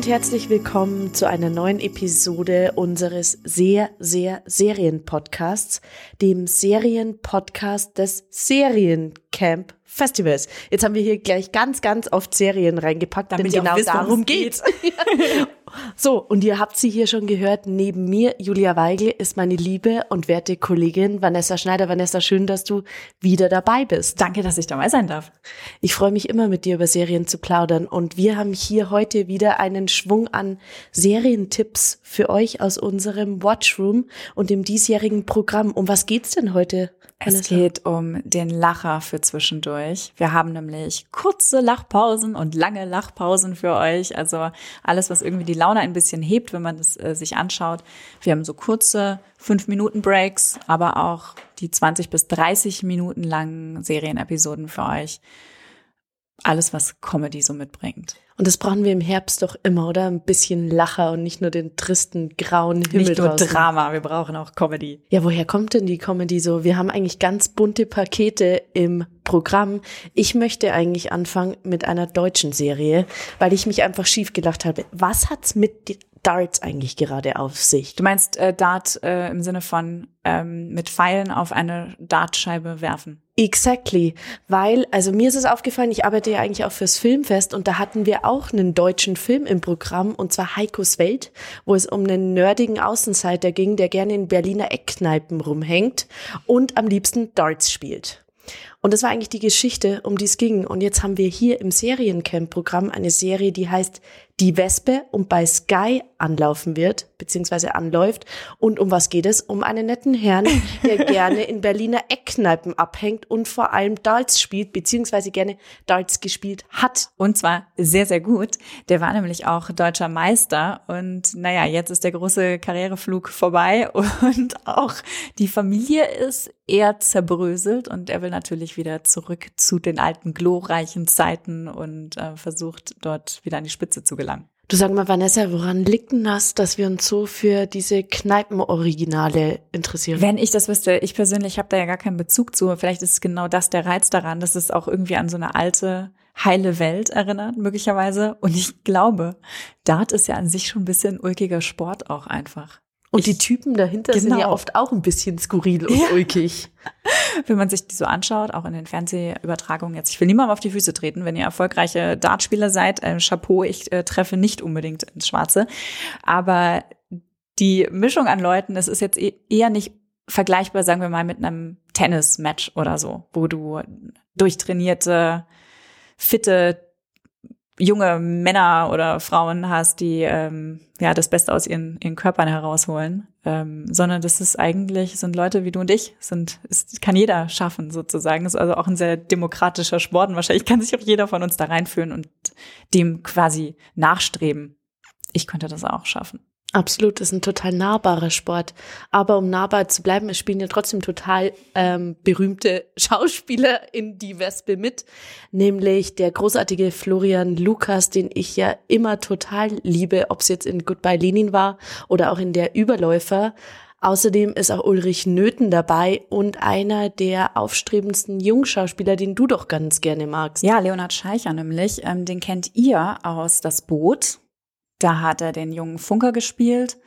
und herzlich willkommen zu einer neuen Episode unseres sehr, sehr Serien-Podcasts, dem Serien-Podcast des Seriencamp Festivals. Jetzt haben wir hier gleich ganz, ganz oft Serien reingepackt, damit genau wisst, darum geht. So, und ihr habt sie hier schon gehört. Neben mir, Julia Weigel, ist meine liebe und werte Kollegin Vanessa Schneider. Vanessa, schön, dass du wieder dabei bist. Danke, dass ich dabei sein darf. Ich freue mich immer, mit dir über Serien zu plaudern. Und wir haben hier heute wieder einen Schwung an Serientipps für euch aus unserem Watchroom und dem diesjährigen Programm. Um was geht's denn heute? Es geht um den Lacher für zwischendurch. Wir haben nämlich kurze Lachpausen und lange Lachpausen für euch. Also alles, was irgendwie die Laune ein bisschen hebt, wenn man es äh, sich anschaut. Wir haben so kurze fünf Minuten Breaks, aber auch die 20 bis 30 Minuten langen Serienepisoden für euch alles, was Comedy so mitbringt. Und das brauchen wir im Herbst doch immer, oder? Ein bisschen Lacher und nicht nur den tristen, grauen Himmel Nicht nur draußen. Drama, wir brauchen auch Comedy. Ja, woher kommt denn die Comedy so? Wir haben eigentlich ganz bunte Pakete im Programm. Ich möchte eigentlich anfangen mit einer deutschen Serie, weil ich mich einfach schief gelacht habe. Was hat's mit Darts eigentlich gerade auf sich? Du meinst äh, Dart äh, im Sinne von ähm, mit Pfeilen auf eine Dartscheibe werfen? Exactly, weil, also mir ist es aufgefallen, ich arbeite ja eigentlich auch fürs Filmfest und da hatten wir auch einen deutschen Film im Programm und zwar Heikos Welt, wo es um einen nerdigen Außenseiter ging, der gerne in Berliner Eckkneipen rumhängt und am liebsten Darts spielt. Und das war eigentlich die Geschichte, um die es ging. Und jetzt haben wir hier im Seriencamp-Programm eine Serie, die heißt Die Wespe und bei Sky anlaufen wird, beziehungsweise anläuft. Und um was geht es? Um einen netten Herrn, der gerne in Berliner Eckkneipen abhängt und vor allem Darts spielt, beziehungsweise gerne Darts gespielt hat. Und zwar sehr, sehr gut. Der war nämlich auch deutscher Meister. Und naja, jetzt ist der große Karriereflug vorbei und auch die Familie ist eher zerbröselt und er will natürlich natürlich wieder zurück zu den alten glorreichen Zeiten und äh, versucht dort wieder an die Spitze zu gelangen. Du sag mal, Vanessa, woran liegt denn das, dass wir uns so für diese Kneipenoriginale interessieren? Wenn ich das wüsste, ich persönlich habe da ja gar keinen Bezug zu. Vielleicht ist genau das der Reiz daran, dass es auch irgendwie an so eine alte, heile Welt erinnert, möglicherweise. Und ich glaube, Dart ist ja an sich schon ein bisschen ulkiger Sport auch einfach. Und die Typen dahinter genau. sind ja genau. oft auch ein bisschen skurril und ja. ulkig. Wenn man sich die so anschaut, auch in den Fernsehübertragungen jetzt, ich will niemandem auf die Füße treten, wenn ihr erfolgreiche Dartspieler seid, äh, Chapeau, ich äh, treffe nicht unbedingt ins Schwarze. Aber die Mischung an Leuten, es ist jetzt e-, eher nicht vergleichbar, sagen wir mal, mit einem Tennis-Match oder so, wo du durchtrainierte, fitte junge Männer oder Frauen hast, die ähm, ja das Beste aus ihren, ihren Körpern herausholen, ähm, sondern das ist eigentlich sind Leute wie du und ich, sind ist, kann jeder schaffen sozusagen. Ist also auch ein sehr demokratischer Sport und wahrscheinlich kann sich auch jeder von uns da reinfühlen und dem quasi nachstreben. Ich könnte das auch schaffen. Absolut, ist ein total nahbarer Sport. Aber um nahbar zu bleiben, es spielen ja trotzdem total ähm, berühmte Schauspieler in die Wespe mit, nämlich der großartige Florian Lukas, den ich ja immer total liebe, ob es jetzt in Goodbye Lenin war oder auch in der Überläufer. Außerdem ist auch Ulrich Nöthen dabei und einer der aufstrebendsten Jungschauspieler, den du doch ganz gerne magst. Ja, Leonhard Scheicher nämlich. Ähm, den kennt ihr aus Das Boot da hat er den jungen Funker gespielt.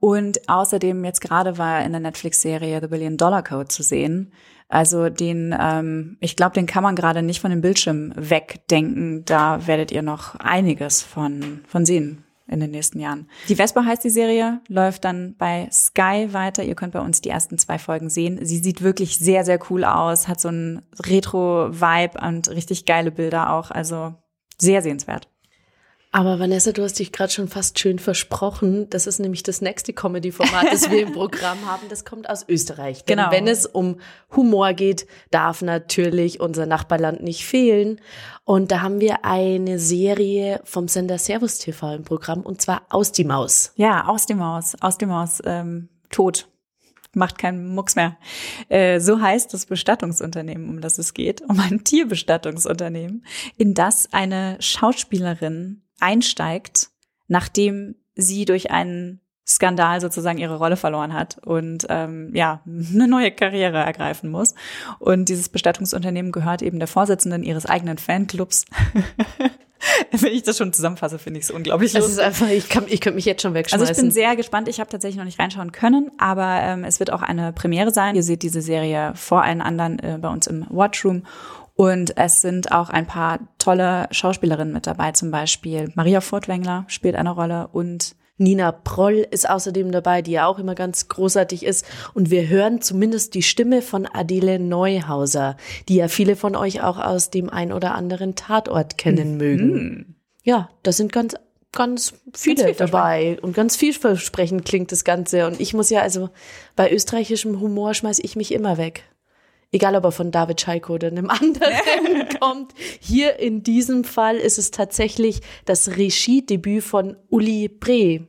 Und außerdem jetzt gerade war er in der Netflix-Serie The Billion Dollar Code zu sehen. Also den, ähm, ich glaube, den kann man gerade nicht von dem Bildschirm wegdenken. Da werdet ihr noch einiges von, von sehen in den nächsten Jahren. Die Vespa heißt die Serie, läuft dann bei Sky weiter. Ihr könnt bei uns die ersten zwei Folgen sehen. Sie sieht wirklich sehr, sehr cool aus, hat so einen Retro-Vibe und richtig geile Bilder auch. Also sehr sehenswert. Aber Vanessa, du hast dich gerade schon fast schön versprochen. Das ist nämlich das nächste Comedy-Format, das wir im Programm haben. Das kommt aus Österreich. Denn genau. wenn es um Humor geht, darf natürlich unser Nachbarland nicht fehlen. Und da haben wir eine Serie vom Sender Servus TV im Programm und zwar Aus die Maus. Ja, Aus die Maus. Aus die Maus. Ähm, tot macht keinen Mucks mehr. Äh, so heißt das Bestattungsunternehmen, um das es geht, um ein Tierbestattungsunternehmen, in das eine Schauspielerin einsteigt, nachdem sie durch einen Skandal sozusagen ihre Rolle verloren hat und ähm, ja eine neue Karriere ergreifen muss. Und dieses Bestattungsunternehmen gehört eben der Vorsitzenden ihres eigenen Fanclubs. Wenn ich das schon zusammenfasse, finde ich es unglaublich. Es ist einfach, ich, kann, ich könnte mich jetzt schon wegschmeißen. Also ich bin sehr gespannt. Ich habe tatsächlich noch nicht reinschauen können, aber ähm, es wird auch eine Premiere sein. Ihr seht diese Serie vor allen anderen äh, bei uns im Watchroom. Und es sind auch ein paar tolle Schauspielerinnen mit dabei, zum Beispiel Maria Furtwängler spielt eine Rolle und Nina Proll ist außerdem dabei, die ja auch immer ganz großartig ist. Und wir hören zumindest die Stimme von Adele Neuhauser, die ja viele von euch auch aus dem ein oder anderen Tatort kennen mhm. mögen. Ja, das sind ganz ganz viele ganz dabei und ganz vielversprechend klingt das Ganze. Und ich muss ja also bei österreichischem Humor schmeiß ich mich immer weg egal ob er von David Schalko oder einem anderen kommt. Hier in diesem Fall ist es tatsächlich das Regiedebüt von Uli Bre.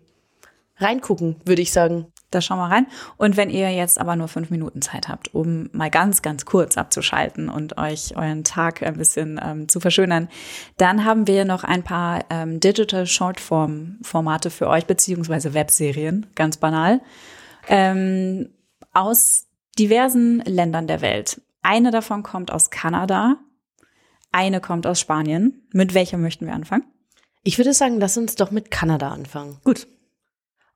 Reingucken, würde ich sagen. Da schauen wir rein. Und wenn ihr jetzt aber nur fünf Minuten Zeit habt, um mal ganz, ganz kurz abzuschalten und euch euren Tag ein bisschen ähm, zu verschönern, dann haben wir noch ein paar ähm, Digital Shortform Formate für euch, beziehungsweise Webserien, ganz banal, ähm, aus diversen Ländern der Welt. Eine davon kommt aus Kanada, eine kommt aus Spanien. Mit welcher möchten wir anfangen? Ich würde sagen, lass uns doch mit Kanada anfangen. Gut.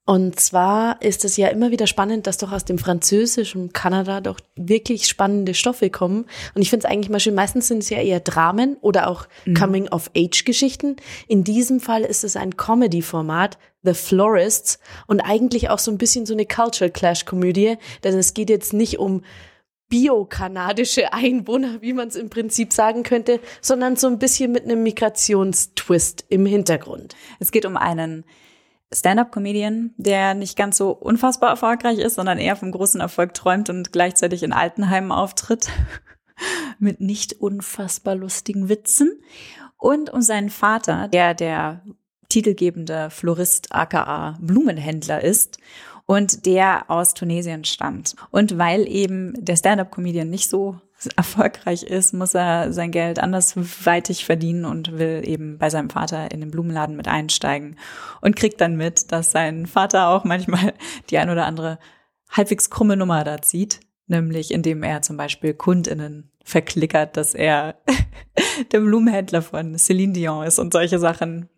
Und zwar ist es ja immer wieder spannend, dass doch aus dem französischen Kanada doch wirklich spannende Stoffe kommen. Und ich finde es eigentlich mal schön, meistens sind es ja eher Dramen oder auch mhm. Coming-of-Age-Geschichten. In diesem Fall ist es ein Comedy-Format, The Florists, und eigentlich auch so ein bisschen so eine Cultural Clash-Komödie, denn es geht jetzt nicht um biokanadische Einwohner, wie man es im Prinzip sagen könnte, sondern so ein bisschen mit einem Migrationstwist im Hintergrund. Es geht um einen Stand-up-Comedian, der nicht ganz so unfassbar erfolgreich ist, sondern eher vom großen Erfolg träumt und gleichzeitig in Altenheimen auftritt mit nicht unfassbar lustigen Witzen. Und um seinen Vater, der der titelgebende Florist aka Blumenhändler ist und der aus Tunesien stammt. Und weil eben der Stand-up-Comedian nicht so erfolgreich ist, muss er sein Geld andersweitig verdienen und will eben bei seinem Vater in den Blumenladen mit einsteigen und kriegt dann mit, dass sein Vater auch manchmal die ein oder andere halbwegs krumme Nummer da zieht, nämlich indem er zum Beispiel Kundinnen verklickert, dass er der Blumenhändler von Celine Dion ist und solche Sachen,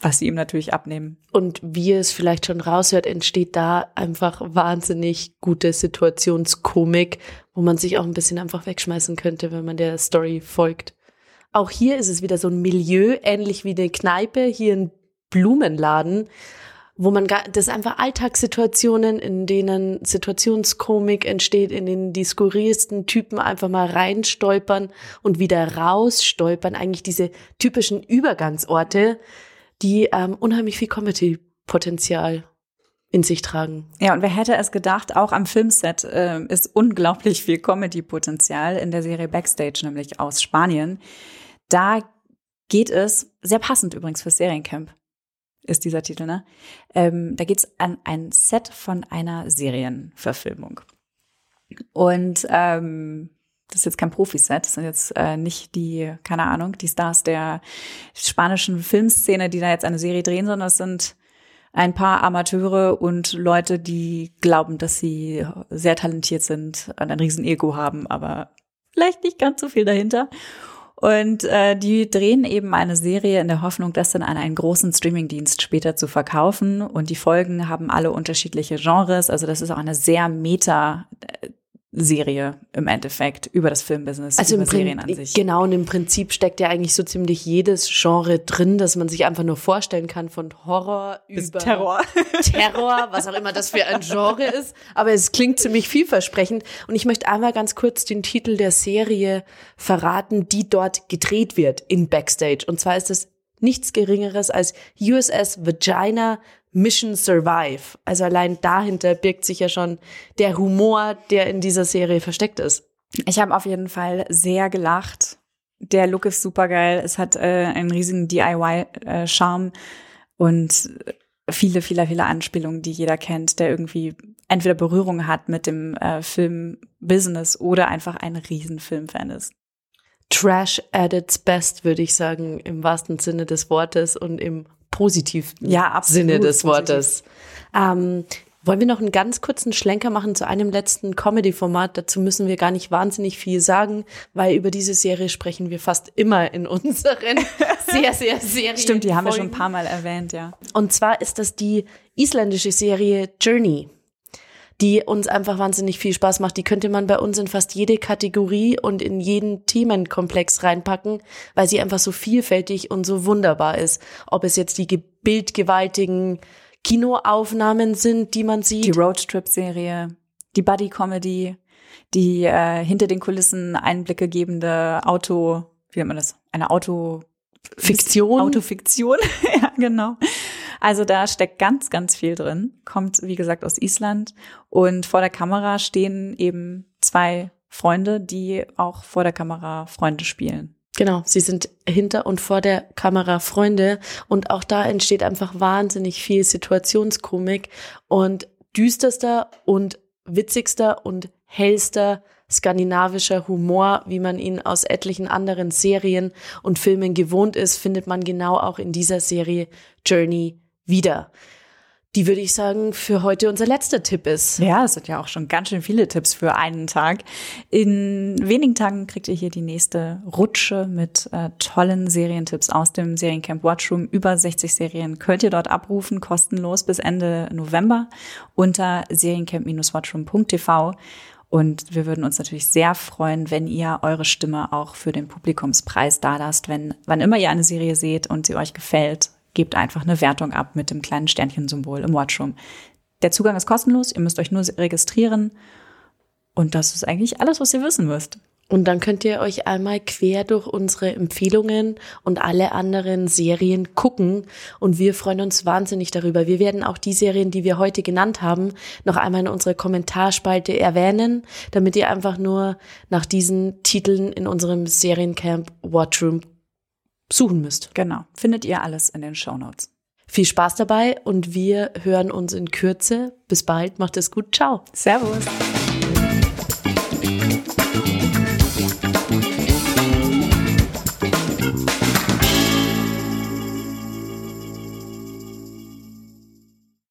was sie ihm natürlich abnehmen. Und wie es vielleicht schon raushört, entsteht da einfach wahnsinnig gute Situationskomik, wo man sich auch ein bisschen einfach wegschmeißen könnte, wenn man der Story folgt. Auch hier ist es wieder so ein Milieu, ähnlich wie eine Kneipe, hier ein Blumenladen, wo man gar, das einfach Alltagssituationen, in denen Situationskomik entsteht, in denen die skurrilsten Typen einfach mal reinstolpern und wieder rausstolpern, eigentlich diese typischen Übergangsorte, die ähm, unheimlich viel Comedy-Potenzial in sich tragen. Ja, und wer hätte es gedacht, auch am Filmset äh, ist unglaublich viel Comedy-Potenzial in der Serie Backstage, nämlich aus Spanien. Da geht es, sehr passend übrigens fürs Seriencamp, ist dieser Titel, ne? Ähm, da geht es an ein Set von einer Serienverfilmung. Und ähm, das ist jetzt kein Profiset, das sind jetzt äh, nicht die, keine Ahnung, die Stars der spanischen Filmszene, die da jetzt eine Serie drehen, sondern es sind ein paar Amateure und Leute, die glauben, dass sie sehr talentiert sind und ein riesen Ego haben, aber vielleicht nicht ganz so viel dahinter. Und äh, die drehen eben eine Serie in der Hoffnung, das dann an einen großen Streamingdienst später zu verkaufen. Und die Folgen haben alle unterschiedliche Genres. Also das ist auch eine sehr meta Serie im Endeffekt über das Filmbusiness, also über im Serien an sich. Genau, und im Prinzip steckt ja eigentlich so ziemlich jedes Genre drin, dass man sich einfach nur vorstellen kann, von Horror Bis über Terror. Terror, was auch immer das für ein Genre ist. Aber es klingt ziemlich vielversprechend. Und ich möchte einmal ganz kurz den Titel der Serie verraten, die dort gedreht wird in Backstage. Und zwar ist es nichts Geringeres als USS Vagina Mission Survive. Also allein dahinter birgt sich ja schon der Humor, der in dieser Serie versteckt ist. Ich habe auf jeden Fall sehr gelacht. Der Look ist super geil. Es hat äh, einen riesigen DIY-Charme äh, und viele, viele, viele Anspielungen, die jeder kennt, der irgendwie entweder Berührung hat mit dem äh, Film-Business oder einfach ein Riesenfilmfan ist. Trash at its best, würde ich sagen, im wahrsten Sinne des Wortes und im positivsten ja, Sinne des Wortes. Ähm, Wollen wir noch einen ganz kurzen Schlenker machen zu einem letzten Comedy-Format? Dazu müssen wir gar nicht wahnsinnig viel sagen, weil über diese Serie sprechen wir fast immer in unseren sehr, sehr Serien. Stimmt, die haben wir schon ein paar Mal erwähnt, ja. Und zwar ist das die isländische Serie Journey die uns einfach wahnsinnig viel Spaß macht. Die könnte man bei uns in fast jede Kategorie und in jeden Themenkomplex reinpacken, weil sie einfach so vielfältig und so wunderbar ist. Ob es jetzt die bildgewaltigen Kinoaufnahmen sind, die man sieht. Die Roadtrip-Serie, die Buddy-Comedy, die äh, hinter den Kulissen Einblicke gebende Auto, wie nennt man das? Eine Auto Fiktion. Autofiktion, ja, genau. Also da steckt ganz, ganz viel drin. Kommt, wie gesagt, aus Island. Und vor der Kamera stehen eben zwei Freunde, die auch vor der Kamera Freunde spielen. Genau, sie sind hinter und vor der Kamera Freunde und auch da entsteht einfach wahnsinnig viel Situationskomik und düsterster und witzigster und hellster skandinavischer Humor, wie man ihn aus etlichen anderen Serien und Filmen gewohnt ist, findet man genau auch in dieser Serie Journey wieder die würde ich sagen, für heute unser letzter Tipp ist. Ja, es sind ja auch schon ganz schön viele Tipps für einen Tag. In wenigen Tagen kriegt ihr hier die nächste Rutsche mit äh, tollen Serientipps aus dem Seriencamp Watchroom. Über 60 Serien könnt ihr dort abrufen, kostenlos bis Ende November unter seriencamp-watchroom.tv. Und wir würden uns natürlich sehr freuen, wenn ihr eure Stimme auch für den Publikumspreis da lasst, wenn, wann immer ihr eine Serie seht und sie euch gefällt, gebt einfach eine Wertung ab mit dem kleinen Sternchensymbol im Watchroom. Der Zugang ist kostenlos, ihr müsst euch nur registrieren. Und das ist eigentlich alles, was ihr wissen müsst. Und dann könnt ihr euch einmal quer durch unsere Empfehlungen und alle anderen Serien gucken. Und wir freuen uns wahnsinnig darüber. Wir werden auch die Serien, die wir heute genannt haben, noch einmal in unserer Kommentarspalte erwähnen, damit ihr einfach nur nach diesen Titeln in unserem Seriencamp Watchroom suchen müsst. Genau. Findet ihr alles in den Show Notes. Viel Spaß dabei und wir hören uns in Kürze. Bis bald. Macht es gut. Ciao. Servus.